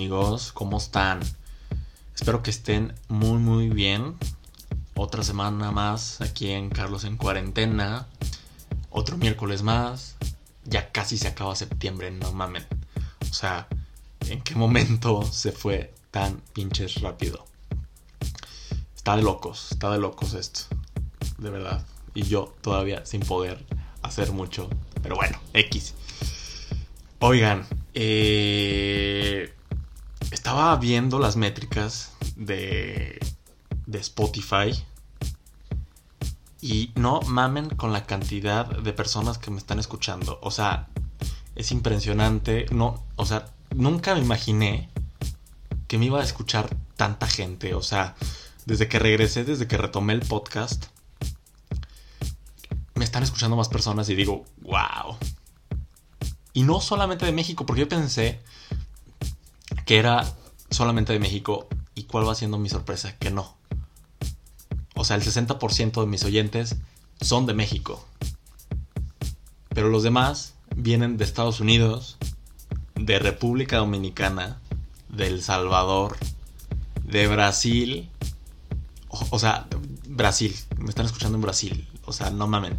amigos? ¿Cómo están? Espero que estén muy muy bien. Otra semana más aquí en Carlos en cuarentena. Otro miércoles más. Ya casi se acaba septiembre, no mamen. O sea, ¿en qué momento se fue tan pinches rápido? Está de locos, está de locos esto. De verdad. Y yo todavía sin poder hacer mucho. Pero bueno, X. Oigan, eh, estaba viendo las métricas de, de Spotify. Y no mamen con la cantidad de personas que me están escuchando. O sea, es impresionante. No, o sea, nunca me imaginé que me iba a escuchar tanta gente. O sea, desde que regresé, desde que retomé el podcast, me están escuchando más personas y digo, wow. Y no solamente de México, porque yo pensé que era solamente de México. ¿Y cuál va siendo mi sorpresa? Que no. O sea, el 60% de mis oyentes son de México. Pero los demás vienen de Estados Unidos, de República Dominicana, de El Salvador, de Brasil. O, sea, Brasil. Me están escuchando en Brasil. O sea, no mamen.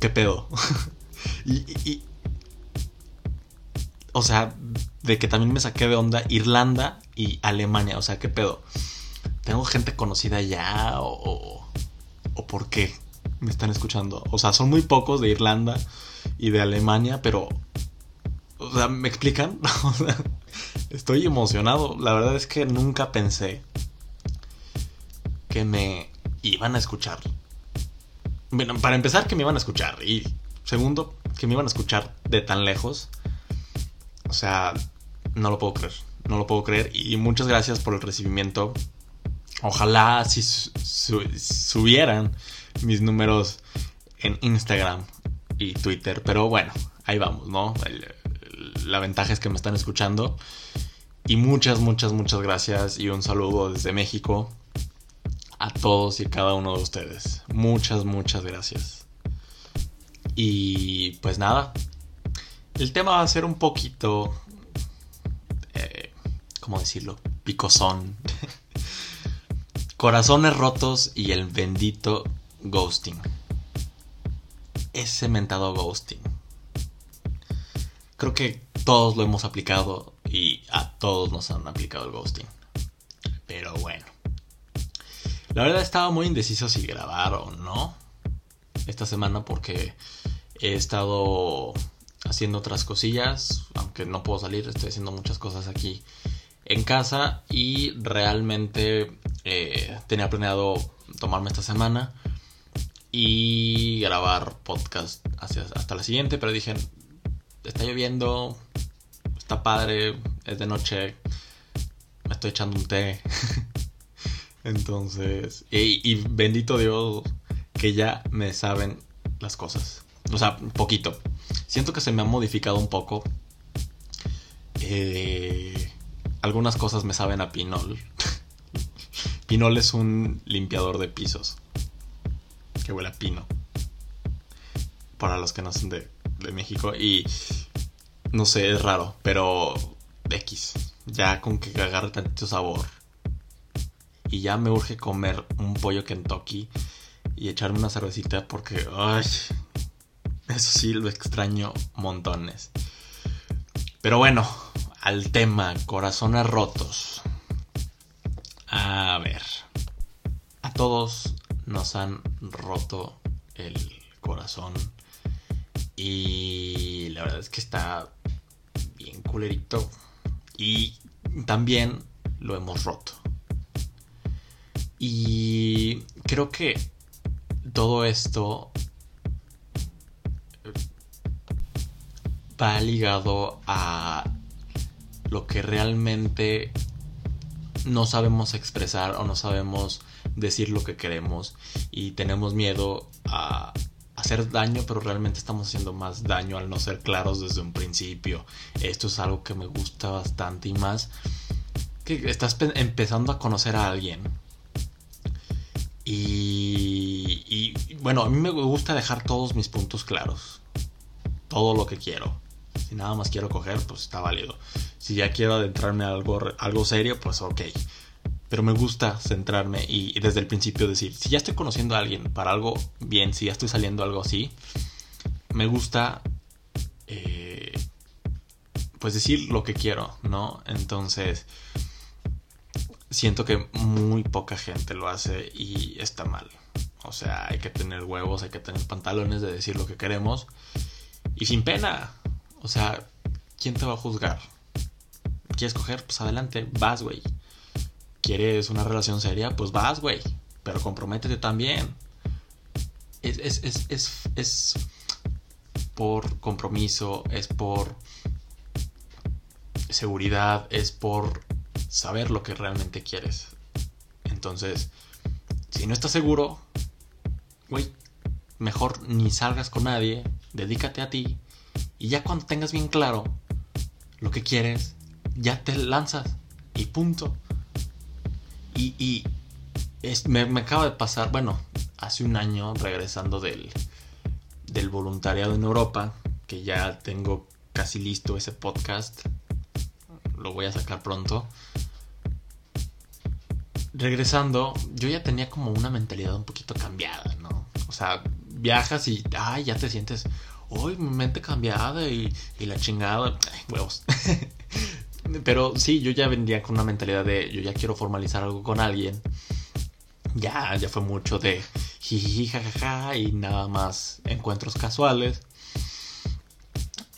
¿Qué pedo? y, o sea, de que también me saqué de onda Irlanda y Alemania. O sea, ¿qué pedo? ¿Tengo gente conocida ya o, o por qué me están escuchando? O sea, son muy pocos de Irlanda y de Alemania, pero... O sea, ¿me explican? estoy emocionado. La verdad es que nunca pensé que me iban a escuchar. Bueno, para empezar, que me iban a escuchar. Y segundo, que me iban a escuchar de tan lejos. O sea, no lo puedo creer. No lo puedo creer. Y muchas gracias por el recibimiento. Ojalá si su subieran mis números en Instagram y Twitter. Pero bueno, ahí vamos, ¿no? La ventaja es que me están escuchando. Y muchas, muchas, muchas gracias. Y un saludo desde México a todos y cada uno de ustedes. Muchas, muchas gracias. Y pues nada, el tema va a ser un poquito, ¿cómo decirlo? Picosón. Corazones rotos y el bendito ghosting. Ese mentado ghosting. Creo que todos lo hemos aplicado y a todos nos han aplicado el ghosting. Pero bueno. La verdad estaba muy indeciso si grabar o no esta semana porque he estado haciendo otras cosillas, aunque no puedo salir, estoy haciendo muchas cosas aquí en casa y realmente eh, tenía planeado tomarme esta semana y grabar podcast hasta la siguiente, pero dije, está lloviendo, está padre, es de noche, me estoy echando un té. Entonces, y, bendito Dios que ya me saben las cosas. O sea, poquito. Siento que se me ha modificado un poco. Eh, algunas cosas me saben a pinol. pinol es un limpiador de pisos. Que huele a pino. Para los que no son de, de México. Y no sé, es raro. Pero X. Ya con que agarre tantito sabor y ya me urge comer un pollo Kentucky y echarme una cervecita porque, ay, eso sí lo extraño montones. Pero bueno, al tema, corazones rotos. A ver, a todos nos han roto el corazón y la verdad es que está bien culerito y también lo hemos roto. Y creo que todo esto va ligado a lo que realmente no sabemos expresar o no sabemos decir lo que queremos y tenemos miedo a hacer daño, pero realmente estamos haciendo más daño al no ser claros desde un principio. Esto es algo que me gusta bastante y más que estás empezando a conocer a alguien y, y, bueno, a mí me gusta dejar todos mis puntos claros. Todo lo que quiero. Si nada más quiero coger, pues está válido. Si ya quiero adentrarme a algo, algo serio, pues ok. Pero me gusta centrarme y, desde el principio decir, si ya estoy conociendo a alguien para algo bien, si ya estoy saliendo algo así, me gusta eh, pues decir lo que quiero, ¿no? Entonces, siento que muy poca gente lo hace y está mal. O sea, hay que tener huevos, hay que tener pantalones de decir lo que queremos y sin pena. O sea, ¿quién te va a juzgar? ¿Quieres coger? Pues adelante, vas, güey. ¿Quieres una relación seria? Pues vas, güey. Pero comprométete también. Es, es, es, es, es por compromiso, es por seguridad, es por saber lo que realmente quieres. Entonces, si no estás seguro, güey, mejor ni salgas con nadie, dedícate a ti y ya cuando tengas bien claro lo que quieres, ya te lanzas y punto. Y, me, me, acaba de pasar, bueno, hace un año regresando del, del voluntariado en Europa, que ya tengo casi listo ese podcast, lo voy a sacar pronto. Regresando, yo ya tenía como una mentalidad un poquito cambiada, ¿no? O sea, viajas y, ay, ya te sientes, uy, mi mente cambiada y, la chingada, huevos. Pero sí, yo ya vendía con una mentalidad de, yo ya quiero formalizar algo con alguien. Ya, ya fue mucho de jiji, jajaja y nada más encuentros casuales.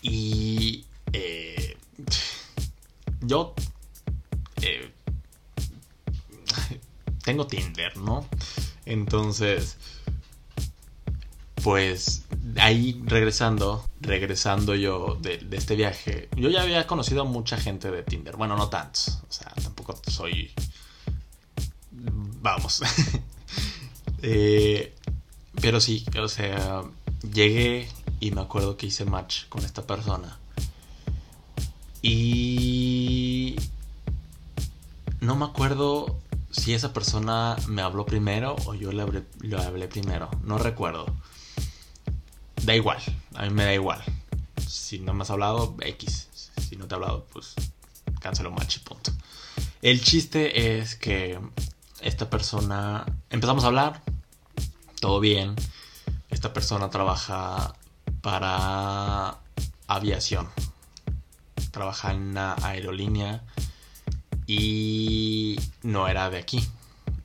Y eh, yo eh, tengo Tinder, ¿no? Entonces, pues ahí regresando, regresando yo de, este viaje, yo ya había conocido a mucha gente de Tinder. Bueno, no tantos, o sea, tampoco soy... Vamos. eh, pero sí, o sea, llegué y me acuerdo que hice match con esta persona. Y no me acuerdo si esa persona me habló primero o yo le hablé, primero. No recuerdo. Da igual, a mí me da igual. Si no me has hablado, X. Si no te he hablado, pues cancelo match punto. El chiste es que esta persona empezamos a hablar, todo bien. Esta persona trabaja para aviación trabaja en una aerolínea y no era de aquí,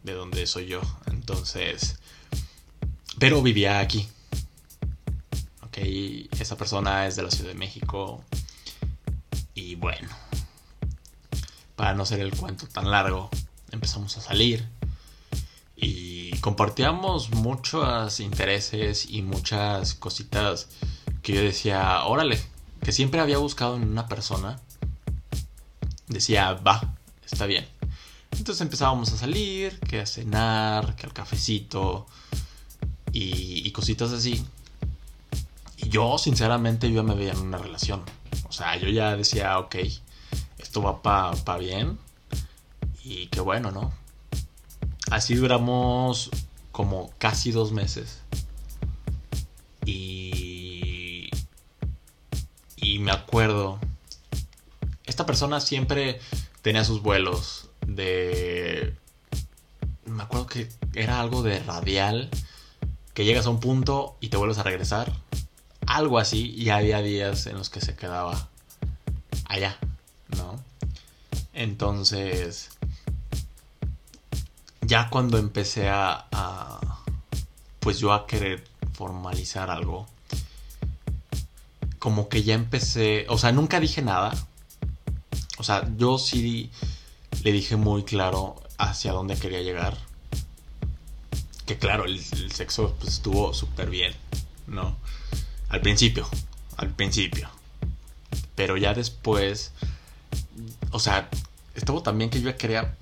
de donde soy yo. Entonces, pero vivía aquí. Esa persona es de la Ciudad de México. Y bueno, para no ser el cuento tan largo, empezamos a salir y compartíamos muchos intereses y muchas cositas que yo decía, órale, que siempre había buscado en una persona, decía, va, está bien. Entonces empezábamos a salir, que a cenar, que al cafecito y, cositas así. Y yo, sinceramente, yo me veía en una relación. O sea, yo ya decía, ok, esto va para pa bien. Y qué bueno, ¿no? Así duramos como casi dos meses. Y y me acuerdo, esta persona siempre tenía sus vuelos de... Me acuerdo que era algo de radial, que llegas a un punto y te vuelves a regresar. Algo así, y había días en los que se quedaba allá, ¿no? Entonces, ya cuando empecé a, pues yo a querer formalizar algo, como que ya empecé, o sea, nunca dije nada. O sea, yo sí le dije muy claro hacia dónde quería llegar. Que claro, el, sexo pues, estuvo súper bien, ¿no? Al principio, al principio. Pero ya después, o sea, estuvo también que yo quería,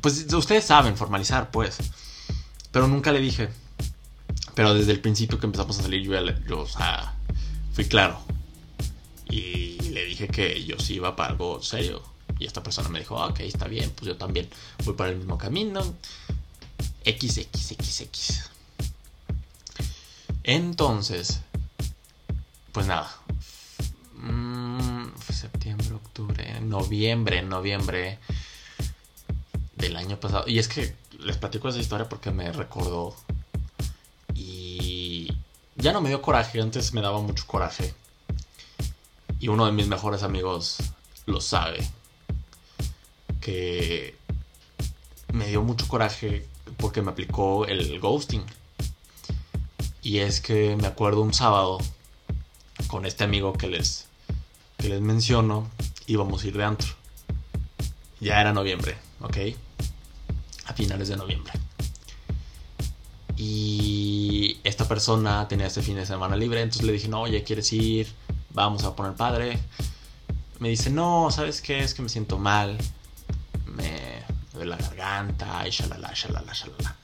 pues ustedes saben formalizar, pues. Pero nunca le dije. Pero desde el principio que empezamos a salir, yo, yo o sea, fui claro. Y le dije que yo sí iba para algo serio. Y esta persona me dijo, ok, está bien, pues yo también voy para el mismo camino. XXXX. Entonces, pues nada. Mm, septiembre, octubre, noviembre, noviembre del año pasado. Y es que les platico esa historia porque me recordó. Y ya no me dio coraje, antes me daba mucho coraje. Y uno de mis mejores amigos lo sabe. Que me dio mucho coraje porque me aplicó el ghosting. Y es que me acuerdo un sábado con este amigo que les, que les menciono, íbamos a ir de antro. Ya era noviembre, ¿ok? A finales de noviembre. Y esta persona tenía este fin de semana libre, entonces le dije, no, oye, ¿quieres ir? Vamos a poner padre. Me dice, no, ¿sabes qué? Es que me siento mal. Me duele la garganta, y shalala, shalala, shalala.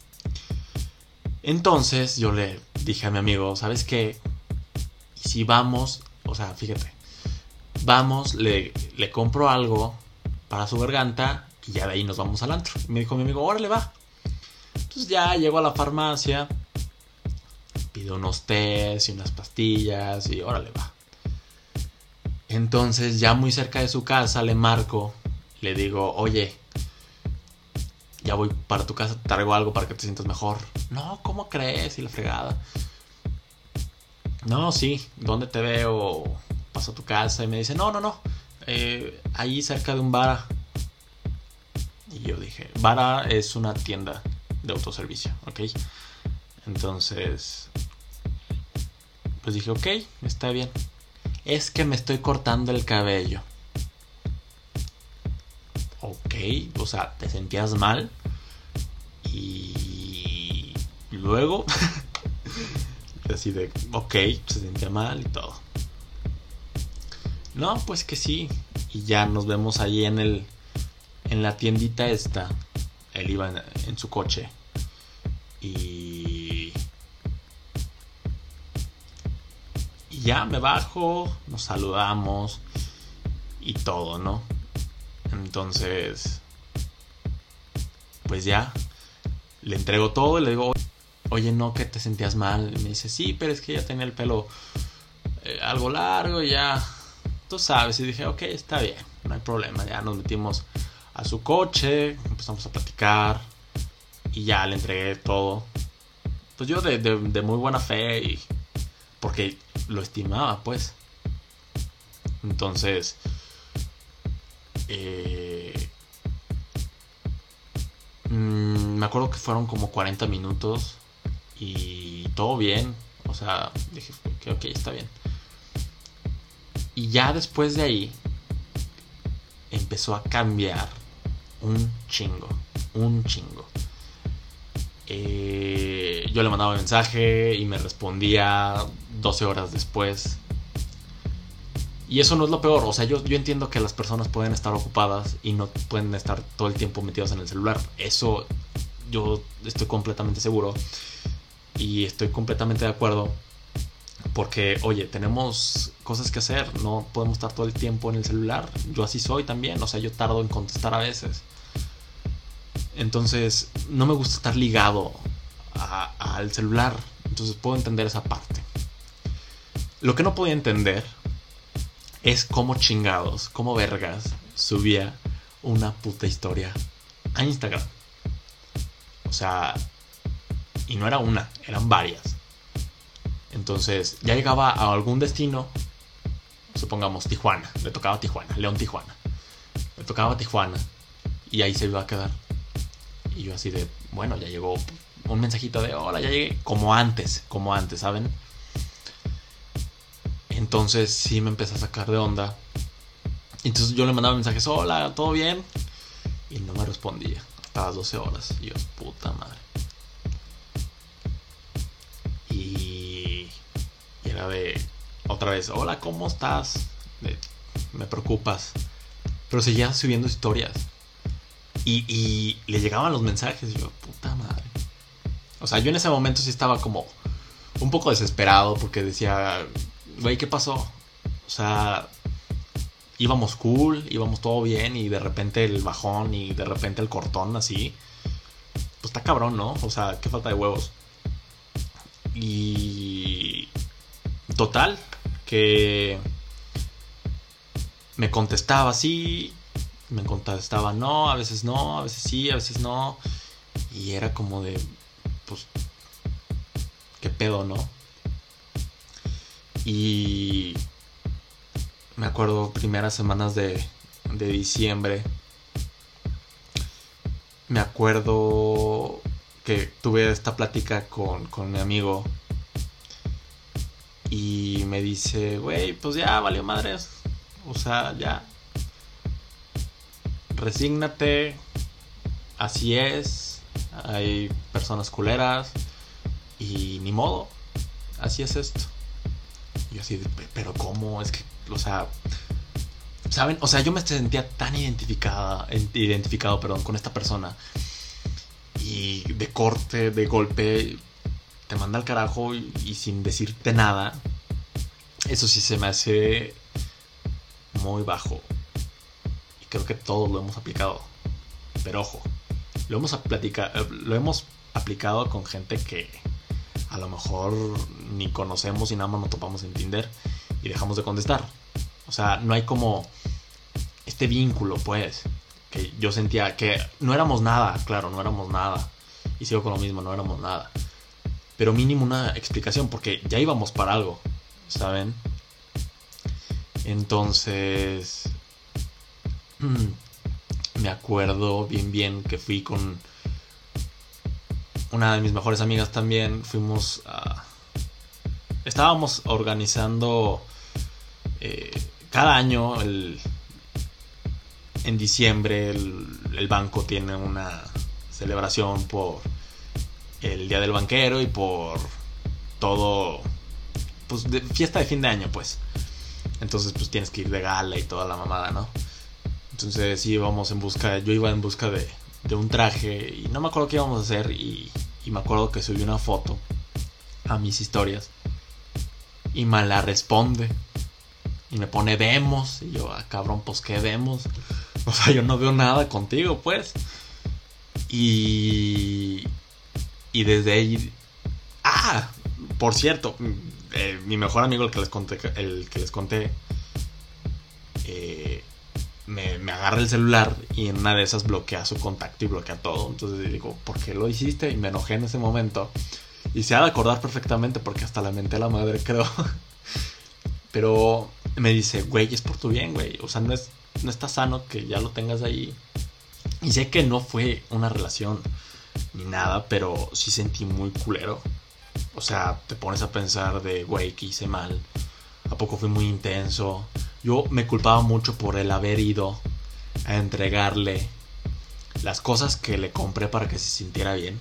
Entonces yo le dije a mi amigo, ¿sabes qué? Si vamos, o sea, fíjate, vamos, le, le compro algo para su garganta y ya de ahí nos vamos al antro. me dijo mi amigo, órale, va. Entonces ya llego a la farmacia, pido unos tés y unas pastillas y órale, va. Entonces ya muy cerca de su casa le marco, le digo, oye, ya voy para tu casa, traigo algo para que te sientas mejor. No, ¿cómo crees? Y la fregada. No, sí, ¿dónde te veo? Paso a tu casa y me dice, no, no, no, eh, ahí cerca de un bar. Y yo dije, Vara es una tienda de autoservicio, ¿ok? Entonces, pues dije, ok, está bien. Es que me estoy cortando el cabello. Ok, o sea, te sentías mal. Y luego Así de, ok, se sentía mal y todo. No, pues que sí. Y ya nos vemos ahí en el. En la tiendita esta. Él iba en, su coche. Y. Y ya me bajo. Nos saludamos. Y todo, ¿no? Entonces. Pues ya. Le entrego todo y le digo, oye, no, que te sentías mal. me dice, sí, pero es que ya tenía el pelo eh, algo largo y ya, tú sabes. Y dije, ok, está bien, no hay problema. Ya nos metimos a su coche, empezamos a platicar y ya le entregué todo. Pues yo de, de muy buena fe y porque lo estimaba, pues. Entonces, eh, mm, me acuerdo que fueron como 40 minutos y todo bien. O sea, dije que ok, está bien. Y ya después de ahí empezó a cambiar un chingo, un chingo. Eh, yo le mandaba mensaje y me respondía 12 horas después. Y eso no es lo peor, o sea, yo, yo entiendo que las personas pueden estar ocupadas y no pueden estar todo el tiempo metidos en el celular. Eso yo estoy completamente seguro. Y estoy completamente de acuerdo. Porque, oye, tenemos cosas que hacer. No podemos estar todo el tiempo en el celular. Yo así soy también. O sea, yo tardo en contestar a veces. Entonces, no me gusta estar ligado al celular. Entonces, puedo entender esa parte. Lo que no podía entender es cómo chingados, cómo vergas subía una puta historia a Instagram. O sea, y no era una, eran varias. Entonces ya llegaba a algún destino, supongamos Tijuana, le tocaba Tijuana, León Tijuana. Le tocaba Tijuana y ahí se iba a quedar. Y yo así de, bueno, ya llegó un mensajito de, hola, ya llegué, como antes, como antes, ¿saben? Entonces sí me empecé a sacar de onda. Entonces yo le mandaba mensajes, hola, ¿todo bien? Y no me respondía. Hasta las 12 horas. Y yo, puta madre. De otra vez, hola, ¿cómo estás? me preocupas. Pero seguía subiendo historias. Y, le llegaban los mensajes y yo, puta madre. O sea, yo en ese momento sí estaba como un poco desesperado porque decía, güey, ¿qué pasó? O sea, íbamos cool, íbamos todo bien y de repente el bajón y de repente el cortón así. Pues está cabrón, ¿no? O sea, qué falta de huevos. Y Total, que me contestaba sí, me contestaba no, a veces no, a veces sí, a veces no. Y era como de, pues, ¿qué pedo, no? Y me acuerdo primeras semanas de, de diciembre. Me acuerdo que tuve esta plática con, con mi amigo. Y me dice, güey, pues ya valió madres. O sea, ya. Resígnate. Así es. Hay personas culeras. Y ni modo. Así es esto. Y yo así, pero ¿cómo? Es que, o sea, ¿saben? O sea, yo me sentía tan identificada, identificado, perdón, con esta persona. Y de corte, de golpe, te manda al carajo y, sin decirte nada. Eso sí se me hace muy bajo. Y creo que todos lo hemos aplicado. Pero ojo, lo hemos, lo hemos aplicado con gente que a lo mejor ni conocemos y nada más nos topamos en Tinder y dejamos de contestar. O sea, no hay como este vínculo, pues, que yo sentía que no éramos nada, claro, no éramos nada. Y sigo con lo mismo, no éramos nada. Pero mínimo una explicación, porque ya íbamos para algo, ¿saben? Entonces, me acuerdo bien bien que fui con una de mis mejores amigas también. Fuimos a... Estábamos organizando eh, cada año, el, en diciembre, el, banco tiene una celebración por el Día del Banquero y por todo, pues fiesta de fin de año, pues. Entonces, pues tienes que ir de gala y toda la mamada, ¿no? Entonces, íbamos en busca, yo iba en busca de, de un traje y no me acuerdo qué íbamos a hacer y, y me acuerdo que subí una foto a mis historias y me la responde y me pone vemos y yo, ah, cabrón, pues qué vemos. O sea, yo no veo nada contigo, pues. Y y desde ahí ah, por cierto, eh, mi mejor amigo, el que les conté, el que les conté eh, me, me, agarra el celular y en una de esas bloquea su contacto y bloquea todo. Entonces digo, ¿por qué lo hiciste? Y me enojé en ese momento. Y se ha de acordar perfectamente porque hasta la mente a la madre, creo. Pero me dice, güey, es por tu bien, güey. O sea, no, es, no está sano que ya lo tengas ahí. Y sé que no fue una relación ni nada, pero sí sentí muy culero. O sea, te pones a pensar de, güey, que hice mal. ¿A poco fui muy intenso? Yo me culpaba mucho por el haber ido a entregarle las cosas que le compré para que se sintiera bien.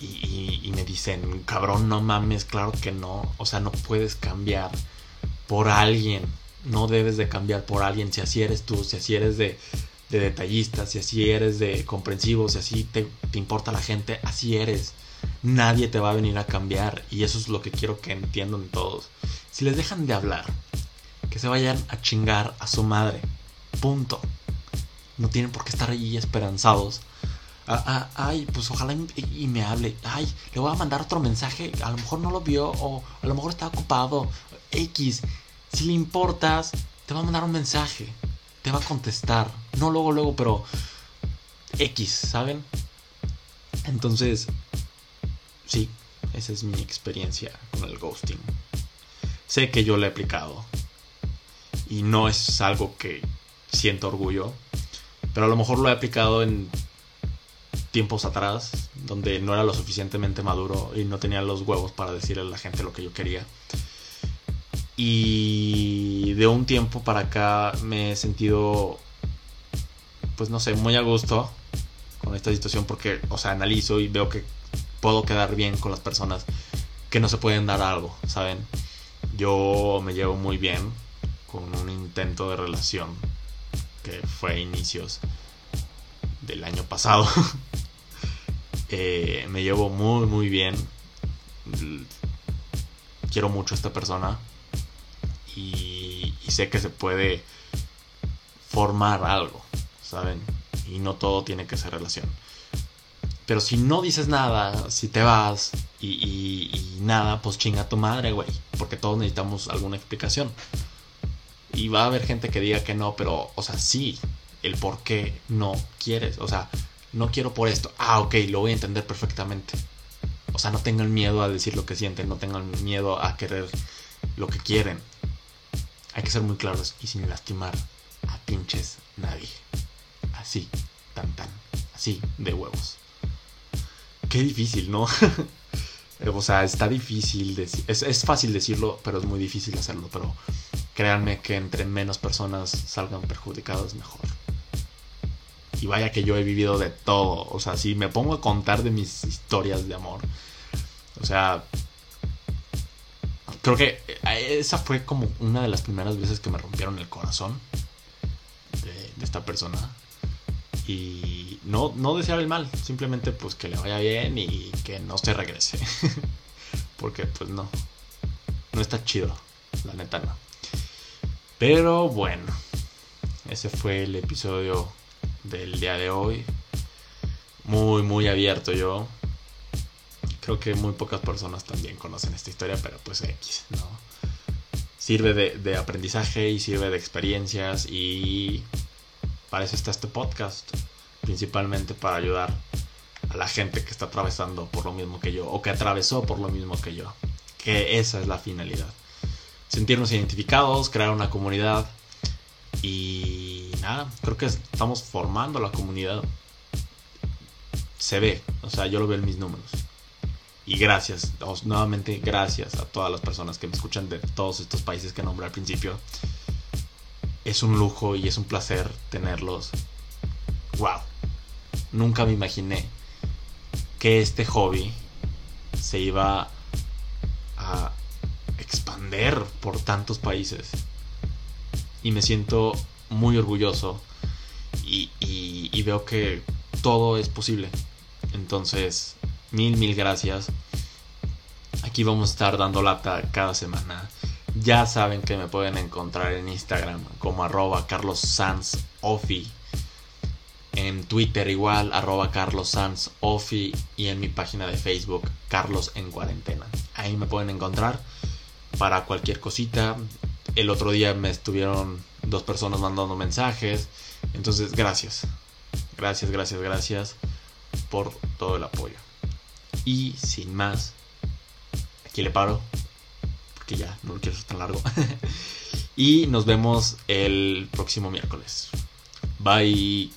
Y, y, me dicen, cabrón, no mames, claro que no. O sea, no puedes cambiar por alguien. No debes de cambiar por alguien si así eres tú, si así eres de, de detallista, si así eres de comprensivo, si así te, te importa la gente, así eres nadie te va a venir a cambiar. Y eso es lo que quiero que entiendan todos. Si les dejan de hablar, que se vayan a chingar a su madre. Punto. No tienen por qué estar ahí esperanzados. Ah, ah, ay, pues ojalá y, me hable. Ay, le voy a mandar otro mensaje. A lo mejor no lo vio o a lo mejor está ocupado. X. Si le importas, te va a mandar un mensaje. Te va a contestar. No luego, luego, pero X, ¿saben? Entonces, Sí, esa es mi experiencia con el ghosting. Sé que yo lo he aplicado y no es algo que siento orgullo, pero a lo mejor lo he aplicado en tiempos atrás, donde no era lo suficientemente maduro y no tenía los huevos para decirle a la gente lo que yo quería. Y de un tiempo para acá me he sentido, pues no sé, muy a gusto con esta situación porque, o sea, analizo y veo que puedo quedar bien con las personas que no se pueden dar algo, ¿saben? Yo me llevo muy bien con un intento de relación que fue a inicios del año pasado. Eh, me llevo muy, muy bien. Quiero mucho a esta persona y, y sé que se puede formar algo, ¿saben? Y no todo tiene que ser relación. Pero si no dices nada, si te vas y, nada, pues chinga tu madre, güey. Porque todos necesitamos alguna explicación. Y va a haber gente que diga que no, pero, o sea, sí, el por qué no quieres. O sea, no quiero por esto. Ah, ok, lo voy a entender perfectamente. O sea, no tengan miedo a decir lo que sienten, no tengan miedo a querer lo que quieren. Hay que ser muy claros y sin lastimar a pinches nadie. Así, tan tan, así, de huevos. Qué difícil, ¿no? o sea, está difícil, es, es fácil decirlo, pero es muy difícil hacerlo. Pero créanme que entre menos personas salgan perjudicadas, mejor. Y vaya que yo he vivido de todo. O sea, si me pongo a contar de mis historias de amor. O sea, creo que esa fue como una de las primeras veces que me rompieron el corazón de, esta persona. Y no, no desear el mal, simplemente pues que le vaya bien y que no se regrese. Porque pues no, no está chido, la neta no. Pero bueno, ese fue el episodio del día de hoy. Muy, muy abierto yo. Creo que muy pocas personas también conocen esta historia, pero pues X, ¿no? Sirve de, aprendizaje y sirve de experiencias y para eso está este podcast. Principalmente para ayudar a la gente que está atravesando por lo mismo que yo o que atravesó por lo mismo que yo. Que esa es la finalidad. Sentirnos identificados, crear una comunidad y nada, creo que estamos formando la comunidad. Se ve, o sea, yo lo veo en mis números. Y gracias, nuevamente gracias a todas las personas que me escuchan de todos estos países que nombré al principio. Es un lujo y es un placer tenerlos. ¡Wow! Nunca me imaginé que este hobby se iba a expander por tantos países y me siento muy orgulloso y, veo que todo es posible. Entonces, mil, mil gracias. Aquí vamos a estar dando lata cada semana. Ya saben que me pueden encontrar en Instagram como arroba carlossansofi. En Twitter igual, arroba carlossansofi. Y en mi página de Facebook, Carlos en Cuarentena. Ahí me pueden encontrar para cualquier cosita. El otro día me estuvieron dos personas mandando mensajes. Entonces, gracias. Gracias, gracias, gracias por todo el apoyo. Y sin más, aquí le paro. Porque ya no lo quiero hacer tan largo. y nos vemos el próximo miércoles. Bye.